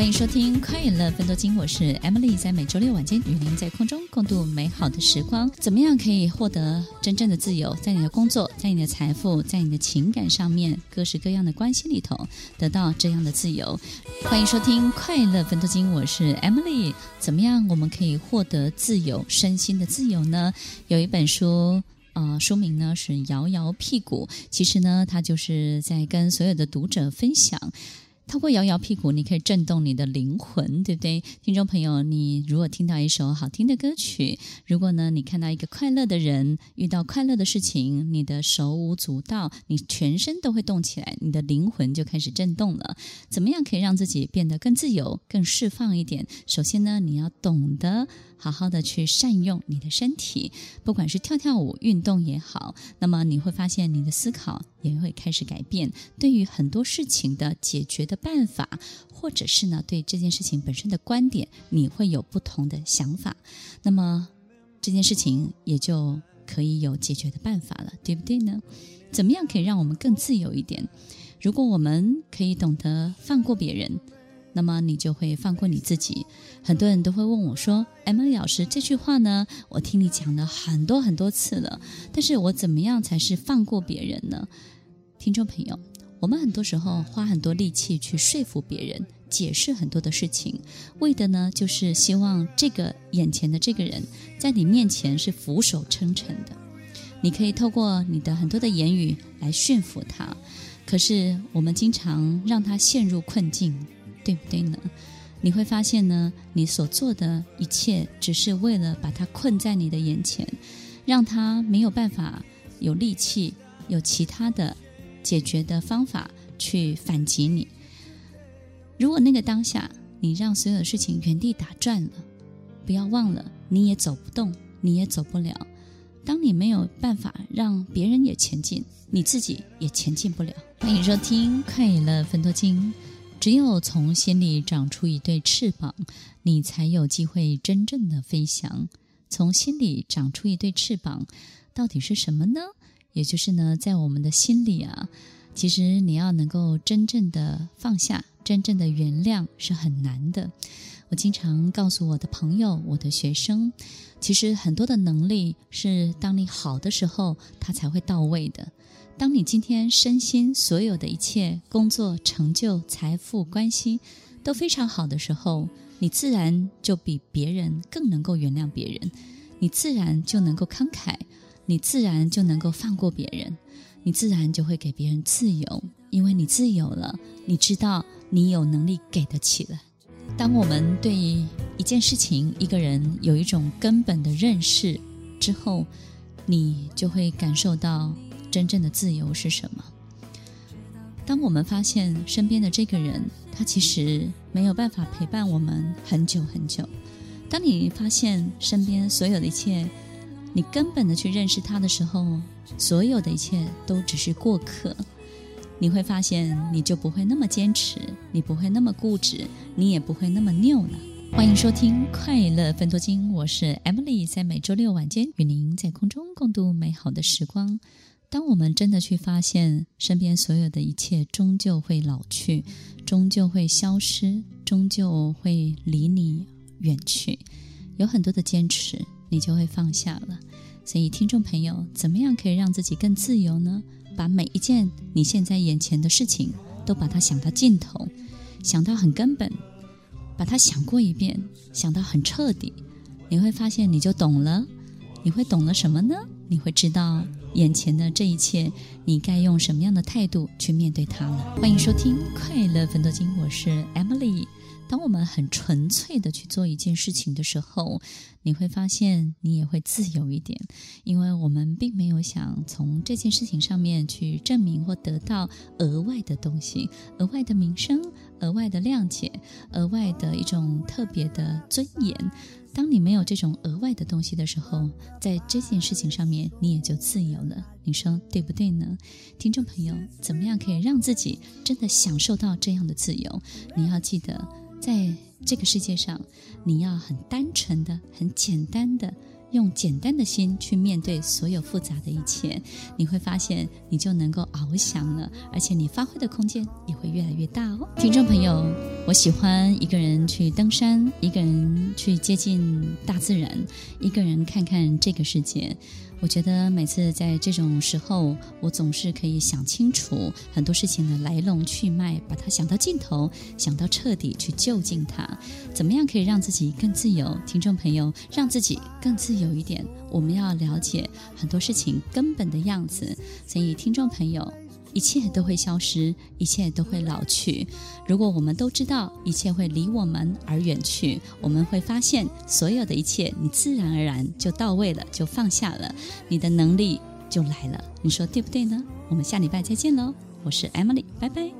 欢迎收听《快乐分多金》，我是 Emily，在每周六晚间与您在空中共度美好的时光。怎么样可以获得真正的自由？在你的工作，在你的财富，在你的情感上面，各式各样的关系里头，得到这样的自由。欢迎收听《快乐分多金》，我是 Emily。怎么样我们可以获得自由，身心的自由呢？有一本书。呃，书名呢是《摇摇屁股》，其实呢，他就是在跟所有的读者分享。透过摇摇屁股，你可以震动你的灵魂，对不对？听众朋友，你如果听到一首好听的歌曲，如果呢，你看到一个快乐的人，遇到快乐的事情，你的手舞足蹈，你全身都会动起来，你的灵魂就开始震动了。怎么样可以让自己变得更自由、更释放一点？首先呢，你要懂得好好的去善用你的身体，不管是跳跳舞、运动也好，那么你会发现你的思考也会开始改变，对于很多事情的解决的办法，或者是呢，对这件事情本身的观点，你会有不同的想法，那么这件事情也就可以有解决的办法了，对不对呢？怎么样可以让我们更自由一点？如果我们可以懂得放过别人，那么你就会放过你自己。很多人都会问我说：“Emily 老师，这句话呢，我听你讲了很多很多次了，但是我怎么样才是放过别人呢？”听众朋友。我们很多时候花很多力气去说服别人，解释很多的事情，为的呢，就是希望这个眼前的这个人在你面前是俯首称臣的。你可以透过你的很多的言语来驯服他，可是我们经常让他陷入困境，对不对呢？你会发现呢，你所做的一切只是为了把他困在你的眼前，让他没有办法有力气，有其他的。解决的方法去反击你。如果那个当下你让所有的事情原地打转了，不要忘了，你也走不动，你也走不了。当你没有办法让别人也前进，你自己也前进不了。欢迎收听《快乐分多金》，只有从心里长出一对翅膀，你才有机会真正的飞翔。从心里长出一对翅膀，到底是什么呢？也就是呢，在我们的心里啊，其实你要能够真正的放下、真正的原谅是很难的。我经常告诉我的朋友、我的学生，其实很多的能力是当你好的时候，它才会到位的。当你今天身心所有的一切工作成就、财富、关系都非常好的时候，你自然就比别人更能够原谅别人，你自然就能够慷慨。你自然就能够放过别人，你自然就会给别人自由，因为你自由了，你知道你有能力给得起了。当我们对一件事情、一个人有一种根本的认识之后，你就会感受到真正的自由是什么。当我们发现身边的这个人，他其实没有办法陪伴我们很久很久。当你发现身边所有的一切，你根本的去认识他的时候，所有的一切都只是过客。你会发现，你就不会那么坚持，你不会那么固执，你也不会那么拗了。欢迎收听《快乐分多金》，我是 Emily，在每周六晚间与您在空中共度美好的时光。当我们真的去发现，身边所有的一切终究会老去，终究会消失，终究会离你远去，有很多的坚持。你就会放下了，所以听众朋友，怎么样可以让自己更自由呢？把每一件你现在眼前的事情都把它想到尽头，想到很根本，把它想过一遍，想到很彻底，你会发现你就懂了。你会懂了什么呢？你会知道眼前的这一切，你该用什么样的态度去面对它了。欢迎收听《快乐分多金》，我是 Emily。当我们很纯粹的去做一件事情的时候，你会发现你也会自由一点，因为我们并没有想从这件事情上面去证明或得到额外的东西、额外的名声、额外的谅解、额外的一种特别的尊严。当你没有这种额外的东西的时候，在这件事情上面你也就自由了。你说对不对呢？听众朋友，怎么样可以让自己真的享受到这样的自由？你要记得。在这个世界上，你要很单纯的、很简单的用简单的心去面对所有复杂的一切，你会发现你就能够翱翔了，而且你发挥的空间也会越来越大哦。听众朋友，我喜欢一个人去登山，一个人去接近大自然，一个人看看这个世界。我觉得每次在这种时候，我总是可以想清楚很多事情的来龙去脉，把它想到尽头，想到彻底，去就近它。怎么样可以让自己更自由？听众朋友，让自己更自由有一点，我们要了解很多事情根本的样子。所以，听众朋友。一切都会消失，一切都会老去。如果我们都知道一切会离我们而远去，我们会发现所有的一切，你自然而然就到位了，就放下了，你的能力就来了。你说对不对呢？我们下礼拜再见喽！我是 Emily，拜拜。